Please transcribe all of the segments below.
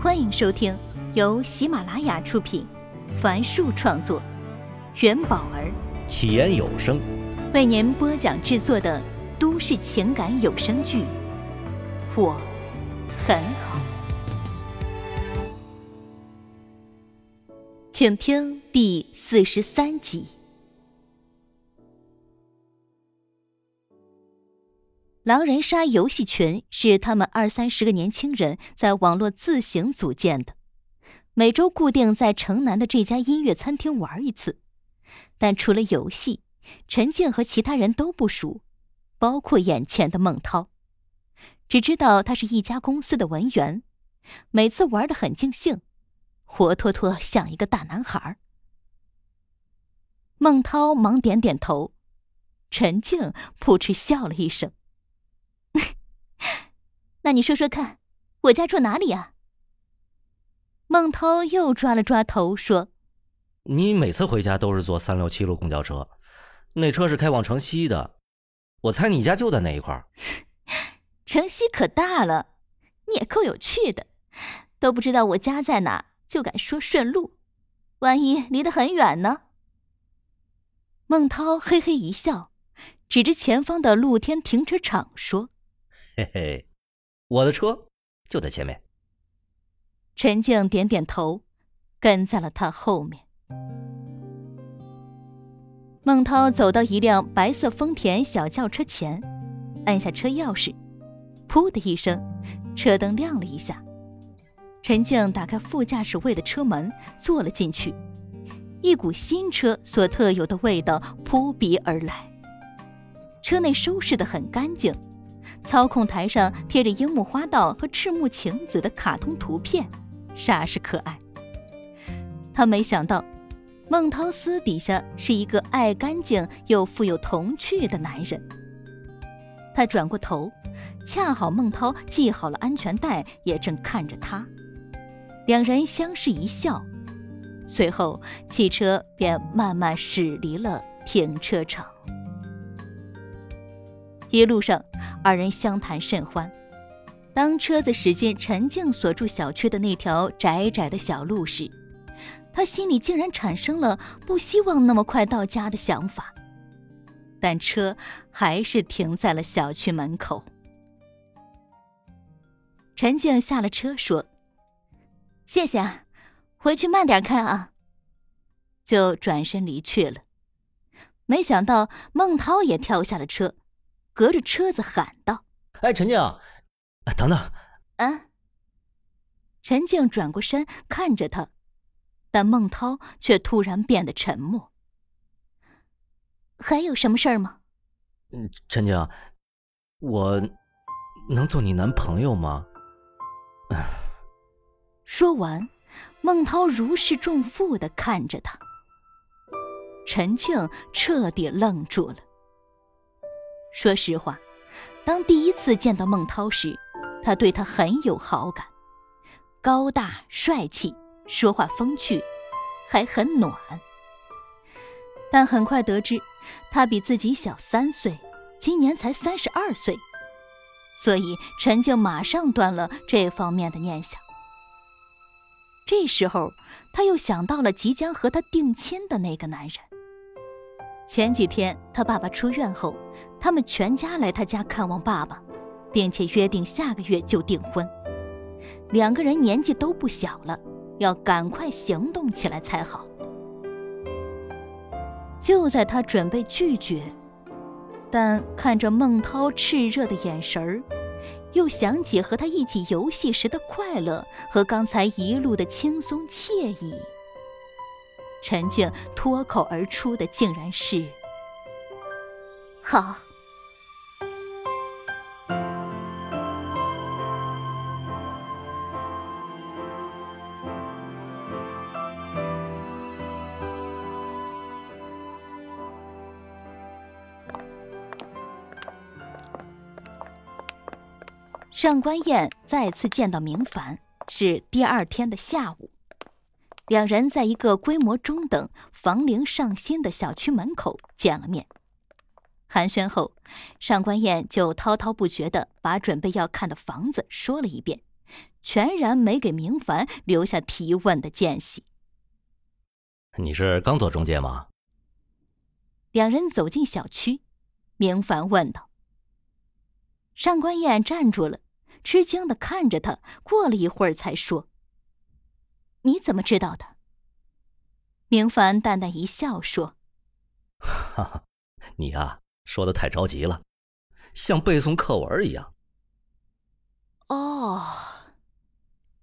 欢迎收听由喜马拉雅出品，凡树创作，元宝儿起言有声为您播讲制作的都市情感有声剧《我很好》，请听第四十三集。狼人杀游戏群是他们二三十个年轻人在网络自行组建的，每周固定在城南的这家音乐餐厅玩一次。但除了游戏，陈静和其他人都不熟，包括眼前的孟涛，只知道他是一家公司的文员，每次玩的很尽兴，活脱脱像一个大男孩。孟涛忙点点头，陈静扑哧笑了一声。那你说说看，我家住哪里啊？孟涛又抓了抓头，说：“你每次回家都是坐三六七路公交车，那车是开往城西的。我猜你家就在那一块儿。城西可大了，你也够有趣的，都不知道我家在哪，就敢说顺路。万一离得很远呢？”孟涛嘿嘿一笑，指着前方的露天停车场说：“嘿嘿。”我的车就在前面。陈静点点头，跟在了他后面。孟涛走到一辆白色丰田小轿车前，按下车钥匙，噗的一声，车灯亮了一下。陈静打开副驾驶位的车门，坐了进去。一股新车所特有的味道扑鼻而来。车内收拾的很干净。操控台上贴着樱木花道和赤木晴子的卡通图片，煞是可爱。他没想到，孟涛私底下是一个爱干净又富有童趣的男人。他转过头，恰好孟涛系好了安全带，也正看着他。两人相视一笑，随后汽车便慢慢驶离了停车场。一路上。二人相谈甚欢。当车子驶进陈静所住小区的那条窄窄的小路时，他心里竟然产生了不希望那么快到家的想法。但车还是停在了小区门口。陈静下了车说：“谢谢啊，回去慢点开啊。”就转身离去了。没想到孟涛也跳下了车。隔着车子喊道：“哎，陈静，等等。”嗯！陈静转过身看着他，但孟涛却突然变得沉默。还有什么事儿吗？嗯，陈静，我能做你男朋友吗？说完，孟涛如释重负的看着他。陈静彻底愣住了。说实话，当第一次见到孟涛时，他对他很有好感，高大帅气，说话风趣，还很暖。但很快得知他比自己小三岁，今年才三十二岁，所以陈静马上断了这方面的念想。这时候，他又想到了即将和他定亲的那个男人。前几天他爸爸出院后。他们全家来他家看望爸爸，并且约定下个月就订婚。两个人年纪都不小了，要赶快行动起来才好。就在他准备拒绝，但看着孟涛炽热的眼神儿，又想起和他一起游戏时的快乐和刚才一路的轻松惬意，陈静脱口而出的竟然是：“好。”上官燕再次见到明凡是第二天的下午，两人在一个规模中等、房龄上新的小区门口见了面。寒暄后，上官燕就滔滔不绝地把准备要看的房子说了一遍，全然没给明凡留下提问的间隙。你是刚做中介吗？两人走进小区，明凡问道。上官燕站住了，吃惊的看着他，过了一会儿才说：“你怎么知道的？”明凡淡淡一笑说：“哈哈，你啊，说的太着急了，像背诵课文一样。”哦，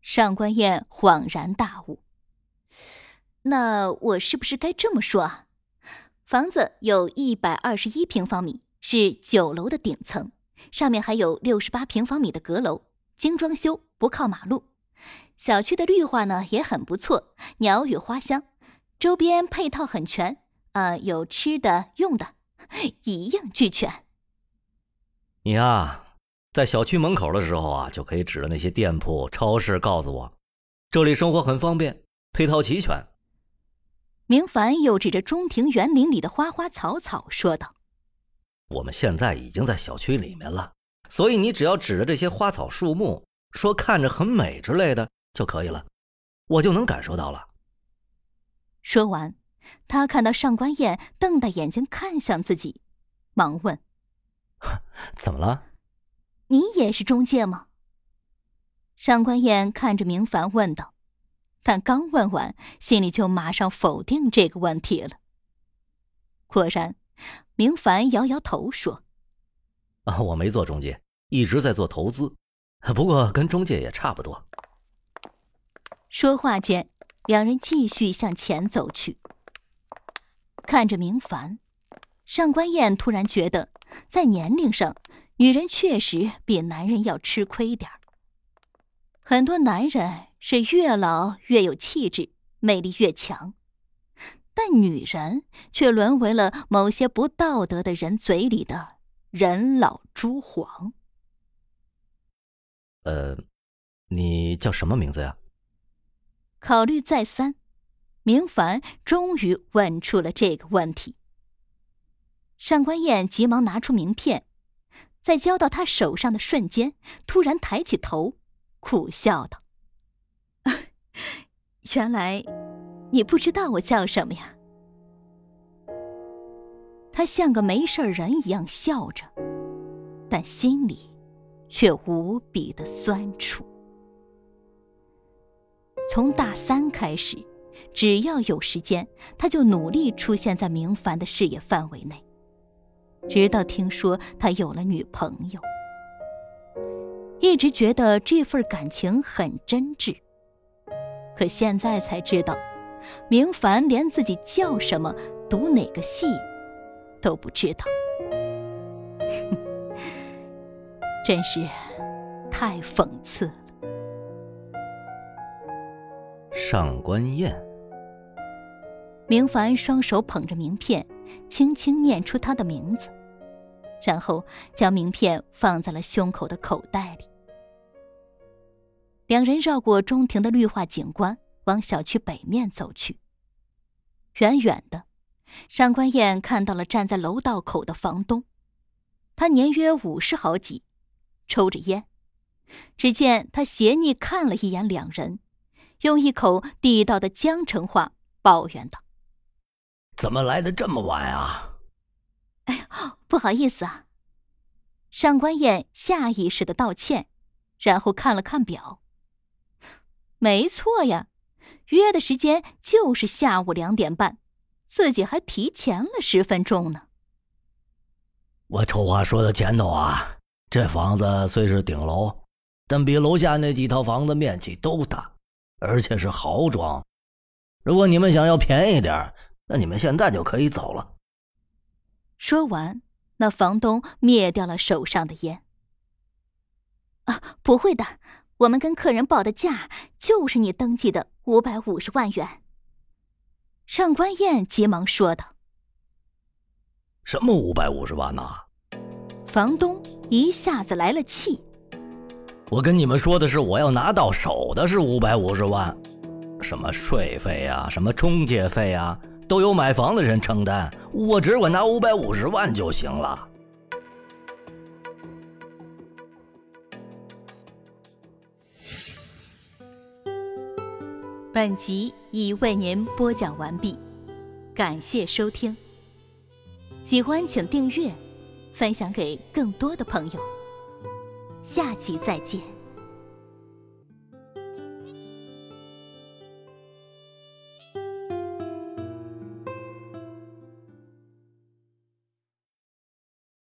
上官燕恍然大悟。那我是不是该这么说啊？房子有一百二十一平方米，是九楼的顶层，上面还有六十八平方米的阁楼，精装修，不靠马路。小区的绿化呢也很不错，鸟语花香。周边配套很全，呃，有吃的、用的，一应俱全。你啊，在小区门口的时候啊，就可以指着那些店铺、超市，告诉我，这里生活很方便，配套齐全。明凡又指着中庭园林里的花花草草说道：“我们现在已经在小区里面了，所以你只要指着这些花草树木，说看着很美之类的就可以了，我就能感受到了。”说完，他看到上官燕瞪大眼睛看向自己，忙问：“怎么了？你也是中介吗？”上官燕看着明凡问道，但刚问完，心里就马上否定这个问题了。果然，明凡摇摇头说：“啊，我没做中介，一直在做投资，不过跟中介也差不多。”说话间。两人继续向前走去，看着明凡，上官燕突然觉得，在年龄上，女人确实比男人要吃亏点儿。很多男人是越老越有气质，魅力越强，但女人却沦为了某些不道德的人嘴里的人老珠黄。呃，你叫什么名字呀？考虑再三，明凡终于问出了这个问题。上官燕急忙拿出名片，在交到他手上的瞬间，突然抬起头，苦笑道：“原来你不知道我叫什么呀？”他像个没事人一样笑着，但心里却无比的酸楚。从大三开始，只要有时间，他就努力出现在明凡的视野范围内。直到听说他有了女朋友，一直觉得这份感情很真挚。可现在才知道，明凡连自己叫什么、读哪个系都不知道，真是太讽刺了。上官燕，明凡双手捧着名片，轻轻念出他的名字，然后将名片放在了胸口的口袋里。两人绕过中庭的绿化景观，往小区北面走去。远远的，上官燕看到了站在楼道口的房东，他年约五十好几，抽着烟。只见他斜睨看了一眼两人。用一口地道的江城话抱怨道：“怎么来的这么晚啊？”“哎呀，不好意思啊。”上官燕下意识的道歉，然后看了看表。没错呀，约的时间就是下午两点半，自己还提前了十分钟呢。我丑话说到前头啊，这房子虽是顶楼，但比楼下那几套房子面积都大。而且是豪装，如果你们想要便宜点那你们现在就可以走了。说完，那房东灭掉了手上的烟。啊，不会的，我们跟客人报的价就是你登记的五百五十万元。上官燕急忙说道：“什么五百五十万呐？”房东一下子来了气。我跟你们说的是，我要拿到手的是五百五十万，什么税费啊，什么中介费啊，都由买房的人承担，我只管拿五百五十万就行了。本集已为您播讲完毕，感谢收听。喜欢请订阅，分享给更多的朋友。下集再见。